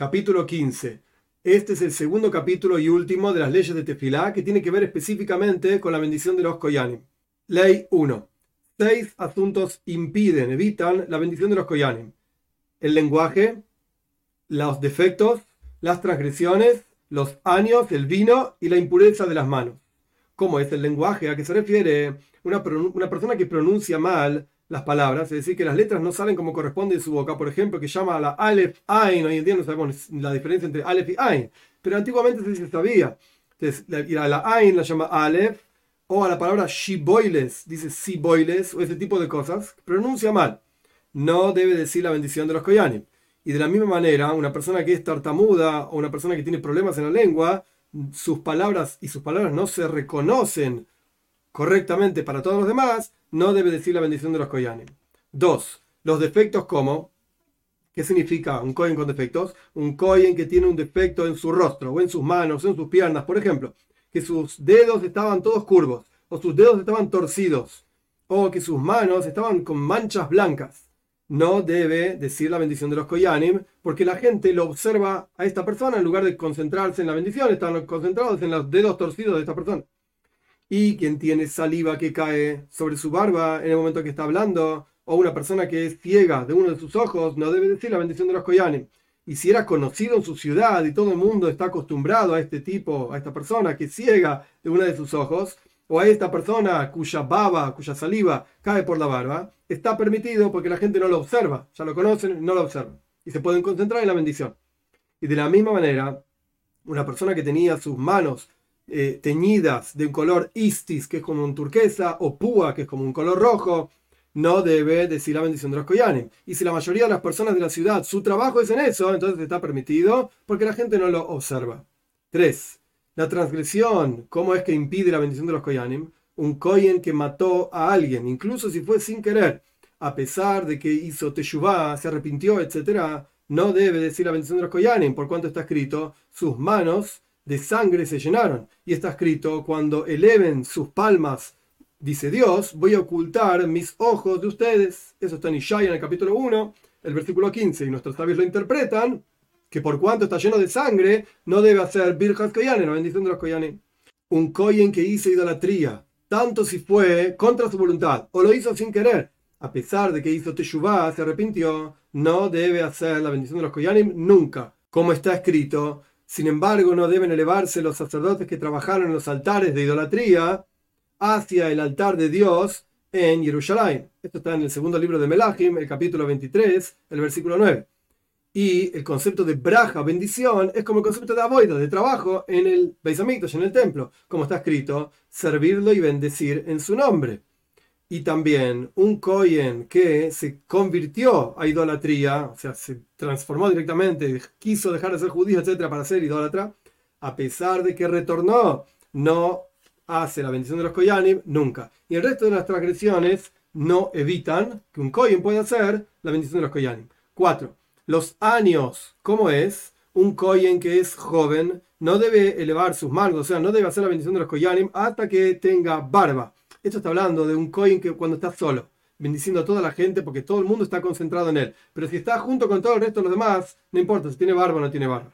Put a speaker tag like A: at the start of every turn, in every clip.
A: Capítulo 15. Este es el segundo capítulo y último de las leyes de Tefilá que tiene que ver específicamente con la bendición de los Koyanim. Ley 1. Seis asuntos impiden, evitan la bendición de los Koyanim. El lenguaje, los defectos, las transgresiones, los años, el vino y la impureza de las manos. ¿Cómo es el lenguaje? ¿A qué se refiere? Una, una persona que pronuncia mal las palabras, es decir, que las letras no salen como corresponde en su boca, por ejemplo, que llama a la Aleph Ain, hoy en día no sabemos la diferencia entre Aleph y Ain, pero antiguamente se sabía. Entonces, a la Ain la llama Aleph, o a la palabra Shiboiles, dice Siboiles, o ese tipo de cosas, pronuncia mal. No debe decir la bendición de los Koyanim. Y de la misma manera, una persona que es tartamuda o una persona que tiene problemas en la lengua, sus palabras y sus palabras no se reconocen correctamente para todos los demás, no debe decir la bendición de los Koyanim. Dos, los defectos como, ¿qué significa un Kohen con defectos? Un Kohen que tiene un defecto en su rostro, o en sus manos, o en sus piernas, por ejemplo, que sus dedos estaban todos curvos, o sus dedos estaban torcidos, o que sus manos estaban con manchas blancas. No debe decir la bendición de los Koyanim, porque la gente lo observa a esta persona en lugar de concentrarse en la bendición, están concentrados en los dedos torcidos de esta persona y quien tiene saliva que cae sobre su barba en el momento que está hablando, o una persona que es ciega de uno de sus ojos, no debe decir la bendición de los Koyanim. Y si era conocido en su ciudad y todo el mundo está acostumbrado a este tipo, a esta persona que es ciega de uno de sus ojos, o a esta persona cuya baba, cuya saliva cae por la barba, está permitido porque la gente no lo observa, ya lo conocen, no lo observan. Y se pueden concentrar en la bendición. Y de la misma manera, una persona que tenía sus manos eh, teñidas de un color istis, que es como un turquesa, o púa, que es como un color rojo, no debe decir la bendición de los koyanim. Y si la mayoría de las personas de la ciudad, su trabajo es en eso, entonces está permitido porque la gente no lo observa. 3. La transgresión, ¿cómo es que impide la bendición de los koyanim? Un koyen que mató a alguien, incluso si fue sin querer, a pesar de que hizo teshuvah, se arrepintió, etc., no debe decir la bendición de los koyanim, por cuanto está escrito, sus manos de sangre se llenaron. Y está escrito, cuando eleven sus palmas, dice Dios, voy a ocultar mis ojos de ustedes. Eso está en Ishaya en el capítulo 1, el versículo 15. Y nuestros sabios lo interpretan, que por cuanto está lleno de sangre, no debe hacer Birjas Koyanen, la bendición de los Koyanen. Un Koyen que hizo idolatría, tanto si fue contra su voluntad o lo hizo sin querer, a pesar de que hizo Teshuvah, se arrepintió, no debe hacer la bendición de los Koyanim nunca. Como está escrito, sin embargo, no deben elevarse los sacerdotes que trabajaron en los altares de idolatría hacia el altar de Dios en Jerusalén. Esto está en el segundo libro de Melachim, el capítulo 23, el versículo 9. Y el concepto de braja, bendición, es como el concepto de aboida, de trabajo en el Beis en el templo, como está escrito, servirlo y bendecir en su nombre y también un Kohen que se convirtió a idolatría, o sea, se transformó directamente, quiso dejar de ser judío, etcétera, para ser idólatra, a pesar de que retornó, no hace la bendición de los Koyanim nunca. Y el resto de las transgresiones no evitan que un Kohen pueda hacer la bendición de los Koyanim. Cuatro, los años, ¿cómo es? Un Kohen que es joven no debe elevar sus manos, o sea, no debe hacer la bendición de los Koyanim hasta que tenga barba esto está hablando de un coin que cuando está solo, bendiciendo a toda la gente porque todo el mundo está concentrado en él. Pero si está junto con todo el resto de los demás, no importa si tiene barba o no tiene barba.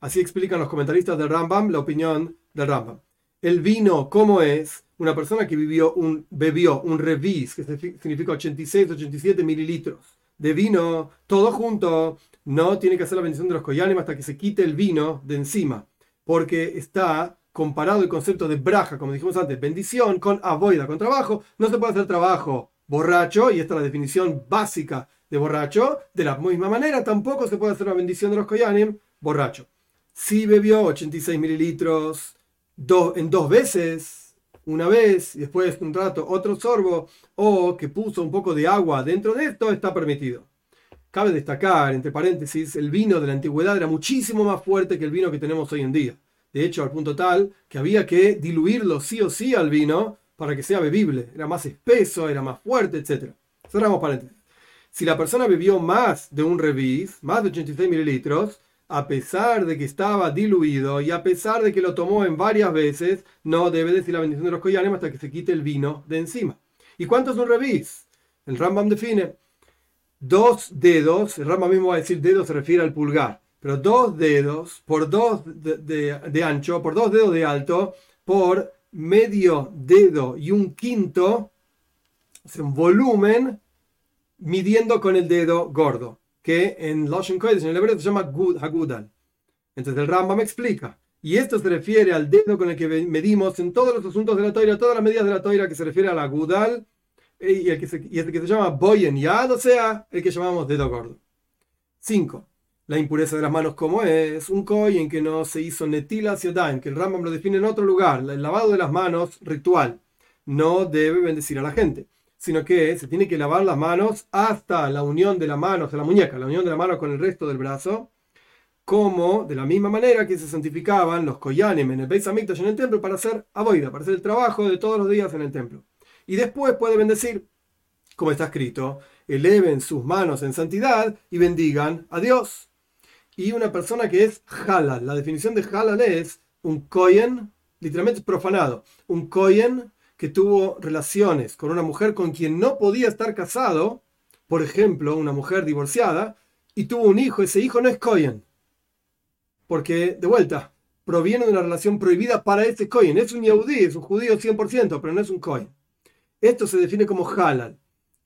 A: Así explican los comentaristas del Rambam la opinión del Rambam. El vino, ¿cómo es? Una persona que vivió un, bebió un revis, que significa 86, 87 mililitros de vino, todo junto, no tiene que hacer la bendición de los koyanim hasta que se quite el vino de encima, porque está comparado el concepto de braja, como dijimos antes, bendición, con avoida, con trabajo, no se puede hacer trabajo borracho, y esta es la definición básica de borracho, de la misma manera tampoco se puede hacer la bendición de los koyanim borracho. Si bebió 86 mililitros en dos veces, una vez y después un rato otro sorbo, o que puso un poco de agua dentro de esto, está permitido. Cabe destacar, entre paréntesis, el vino de la antigüedad era muchísimo más fuerte que el vino que tenemos hoy en día de hecho al punto tal que había que diluirlo sí o sí al vino para que sea bebible. Era más espeso, era más fuerte, etc. Cerramos paréntesis. Si la persona bebió más de un revis, más de 86 mililitros, a pesar de que estaba diluido y a pesar de que lo tomó en varias veces, no debe decir la bendición de los collanes hasta que se quite el vino de encima. ¿Y cuánto es un revis? El Rambam define dos dedos, el Rambam mismo va a decir dedos, se refiere al pulgar pero dos dedos por dos de, ancho, por dos dedos de alto, por medio dedo y un quinto, es un volumen midiendo con el dedo gordo, que en Loshen Kodesh, en el hebreo, se llama Hagudal. Entonces el Rambam explica. Y esto se refiere al dedo con el que medimos en todos los asuntos de la toira, todas las medidas de la toira que se refiere a la Gudal y el que se, y el que se llama Boyen Yad, o sea, el que llamamos dedo gordo. 5. La impureza de las manos, como es? Un en que no se hizo netila en que el Rambam lo define en otro lugar. El lavado de las manos ritual no debe bendecir a la gente, sino que se tiene que lavar las manos hasta la unión de la mano, de la muñeca, la unión de la mano con el resto del brazo como de la misma manera que se santificaban los koyanim en el Beis Hamikdash en el templo para hacer aboida, para hacer el trabajo de todos los días en el templo. Y después puede bendecir, como está escrito, eleven sus manos en santidad y bendigan a Dios. Y una persona que es halal, la definición de halal es un koyen, literalmente profanado, un koyen que tuvo relaciones con una mujer con quien no podía estar casado, por ejemplo, una mujer divorciada, y tuvo un hijo, ese hijo no es koyen porque, de vuelta, proviene de una relación prohibida para ese coin. Es un yaudí, es un judío 100%, pero no es un coin. Esto se define como halal.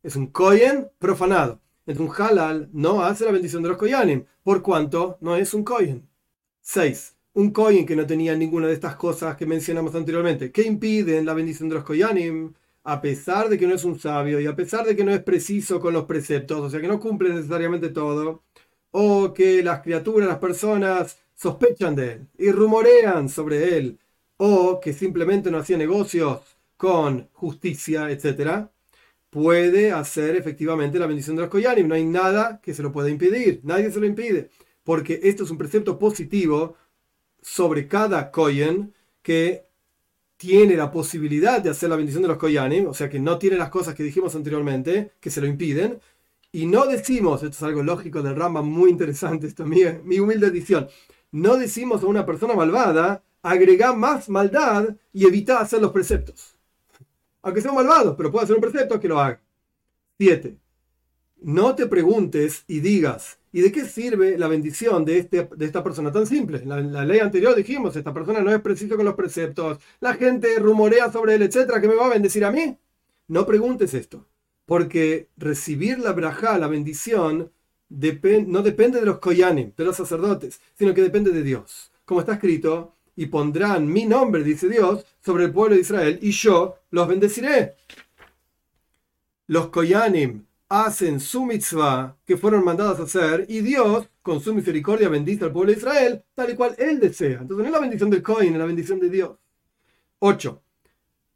A: Es un coin profanado. Es un halal no hace la bendición de los koyanim, por cuanto no es un coin. 6. Un coin que no tenía ninguna de estas cosas que mencionamos anteriormente, que impiden la bendición de los koyanim, a pesar de que no es un sabio y a pesar de que no es preciso con los preceptos, o sea que no cumple necesariamente todo, o que las criaturas, las personas sospechan de él y rumorean sobre él, o que simplemente no hacía negocios con justicia, etc., puede hacer efectivamente la bendición de los Koyanim. No hay nada que se lo pueda impedir, nadie se lo impide, porque esto es un precepto positivo sobre cada Koyen que tiene la posibilidad de hacer la bendición de los Koyanim, o sea que no tiene las cosas que dijimos anteriormente que se lo impiden, y no decimos, esto es algo lógico del Rambam muy interesante, esto es mi, mi humilde edición, no decimos a una persona malvada, agrega más maldad y evita hacer los preceptos. Aunque sea malvado, pero puede hacer un precepto que lo haga. 7. No te preguntes y digas, ¿y de qué sirve la bendición de, este, de esta persona tan simple? En la, ley anterior dijimos, esta persona no es preciso con los preceptos, la gente rumorea sobre él, etcétera, ¿que me va a bendecir a mí? No preguntes esto, porque recibir la braja, la bendición, no depende de los koyanim, de los sacerdotes, sino que depende de Dios. Como está escrito, y pondrán mi nombre, dice Dios, sobre el pueblo de Israel, y yo los bendeciré. Los koyanim hacen su mitzvah que fueron mandados a hacer, y Dios, con su misericordia, bendice al pueblo de Israel, tal y cual Él desea. Entonces no es la bendición del kohen, es la bendición de Dios. 8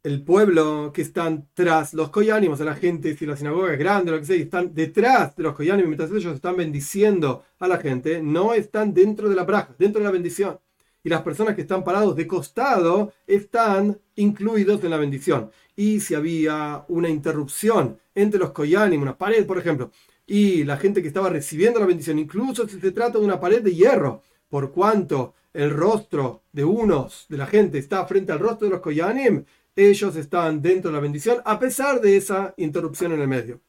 A: el pueblo que están tras los koyánimos, a la gente, si la sinagoga es grande, lo que sea, están detrás de los koyánimos, mientras ellos están bendiciendo a la gente, no están dentro de la braja, dentro de la bendición. Y las personas que están parados de costado están incluidos en la bendición. Y si había una interrupción entre los koyánimos, una pared, por ejemplo, y la gente que estaba recibiendo la bendición, incluso si se trata de una pared de hierro, por cuanto el rostro de unos de la gente está frente al rostro de los koyanim, ellos están dentro de la bendición a pesar de esa interrupción en el medio.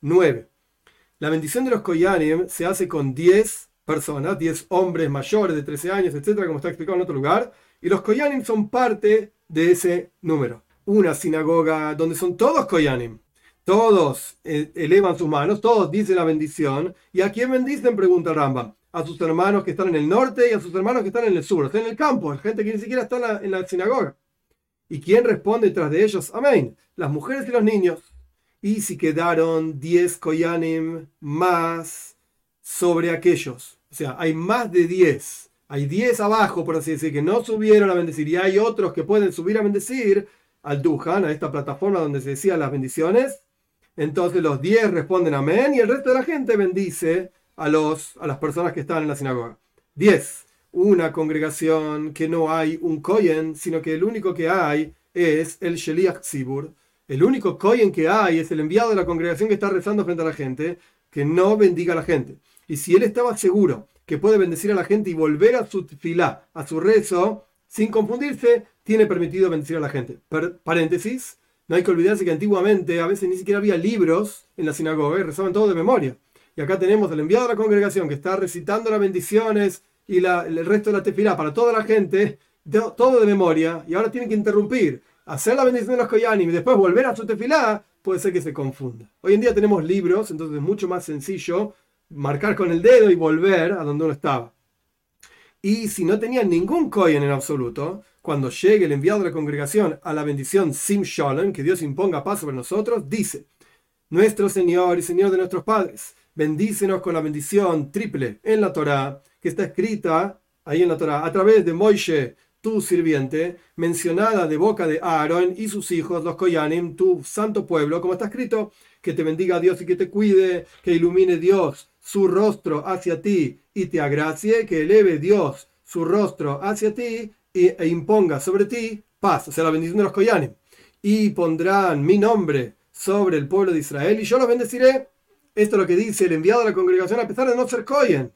A: 9. La bendición de los Koyanim se hace con 10 personas, 10 hombres mayores de 13 años, etcétera, como está explicado en otro lugar, y los Koyanim son parte de ese número. Una sinagoga donde son todos Koyanim, todos eh, elevan sus manos, todos dicen la bendición, ¿y a quién bendicen? Pregunta Rambam. A sus hermanos que están en el norte y a sus hermanos que están en el sur, están en el campo, gente que ni siquiera está en la sinagoga. ¿Y quién responde tras de ellos? Amén. Las mujeres y los niños. Y si quedaron 10 koyanim más sobre aquellos. O sea, hay más de 10. Hay 10 abajo, por así decir, que no subieron a bendecir. Y hay otros que pueden subir a bendecir al Duhan, a esta plataforma donde se decían las bendiciones. Entonces los 10 responden amén y el resto de la gente bendice a, los, a las personas que están en la sinagoga. 10 una congregación que no hay un Kohen, sino que el único que hay es el Sheliach Tzibur. El único Kohen que hay es el enviado de la congregación que está rezando frente a la gente, que no bendiga a la gente. Y si él estaba seguro que puede bendecir a la gente y volver a su filá, a su rezo, sin confundirse, tiene permitido bendecir a la gente. paréntesis, no hay que olvidarse que antiguamente a veces ni siquiera había libros en la sinagoga y rezaban todo de memoria. y acá tenemos al enviado de la congregación que está recitando las bendiciones y el resto de la tefilá para toda la gente, todo de memoria, y ahora tiene que interrumpir, hacer la bendición de los koyanim y después volver a su tefilá, puede ser que se confunda. Hoy en día tenemos libros, entonces es mucho más sencillo marcar con el dedo y volver a donde uno estaba. Y si no tenía ningún kohen en absoluto, cuando llegue el enviado de la congregación a la bendición Sim Shalom, que Dios imponga paz sobre nosotros, dice, Nuestro Señor y Señor de nuestros padres, bendícenos con la bendición triple en la Torah, que está escrita ahí en la Torah, a través de Moishe, tu sirviente, mencionada de boca de Aarón y sus hijos, los Koyanim, tu santo pueblo, como está escrito, que te bendiga Dios y que te cuide, que ilumine Dios su rostro hacia ti y te agracie, que eleve Dios su rostro hacia ti e imponga sobre ti paz, o sea, la bendición de los Koyanim. Y pondrán mi nombre sobre el pueblo de Israel y yo los bendeciré. Esto es lo que dice el enviado a la congregación a pesar de no ser Koyen.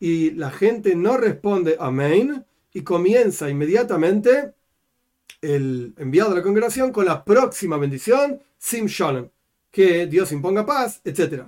A: Y la gente no responde amén y comienza inmediatamente el enviado de la congregación con la próxima bendición, Sim Shalom, que Dios imponga paz, etc.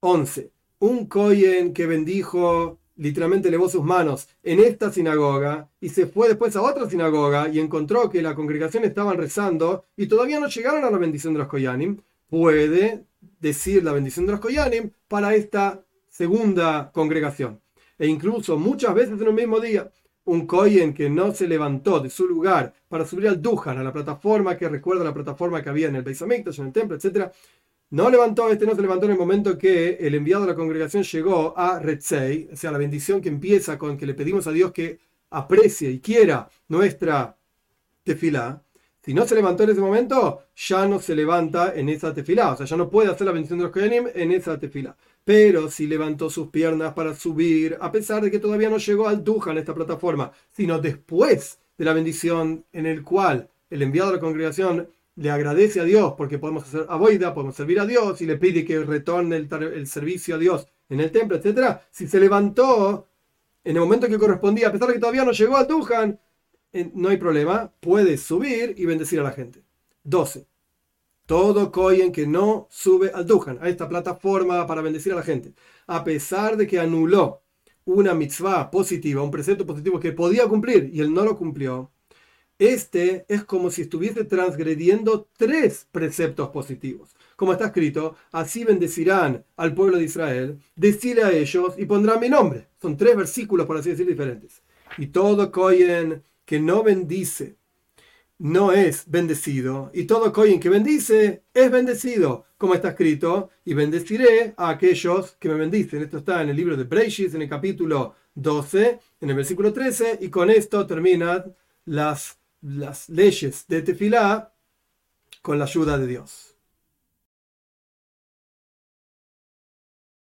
A: 11. Un Koyen que bendijo, literalmente elevó sus manos en esta sinagoga y se fue después a otra sinagoga y encontró que la congregación estaban rezando y todavía no llegaron a la bendición de los Koyanim, puede decir la bendición de los Koyanim para esta segunda congregación. E incluso muchas veces en un mismo día un Kohen que no se levantó de su lugar para subir al Dujan, a la plataforma que recuerda la plataforma que había en el Beis en el templo, etc., no levantó, este no se levantó en el momento que el enviado de la congregación llegó a Retzei, o sea, la bendición que empieza con que le pedimos a Dios que aprecie y quiera nuestra tefilá. Si no se levantó en ese momento, ya no se levanta en esa tefilá, o sea, ya no puede hacer la bendición de los Kohenim en esa tefilá pero si levantó sus piernas para subir, a pesar de que todavía no llegó al Duja en esta plataforma, sino después de la bendición en el cual el enviado de la congregación le agradece a Dios porque podemos hacer aboida, podemos servir a Dios y le pide que retorne el, servicio a Dios en el templo, etc. Si se levantó en el momento que correspondía, a pesar de que todavía no llegó al Dujan, no hay problema, puede subir y bendecir a la gente. 12. Todo Kohen que no sube al Dujan, a esta plataforma para bendecir a la gente, a pesar de que anuló una mitzvah positiva, un precepto positivo que podía cumplir y él no lo cumplió, este es como si estuviese transgrediendo tres preceptos positivos. Como está escrito, así bendecirán al pueblo de Israel, decirle a ellos y pondrán mi nombre. Son tres versículos, por así decir, diferentes. Y todo Kohen que no bendice no es bendecido, y todo Cohen que bendice es bendecido, como está escrito, y bendeciré a aquellos que me bendicen. Esto está en el libro de Breishis, en el capítulo 12, en el versículo 13, y con esto terminan las, las leyes de Tefilá con la ayuda de Dios.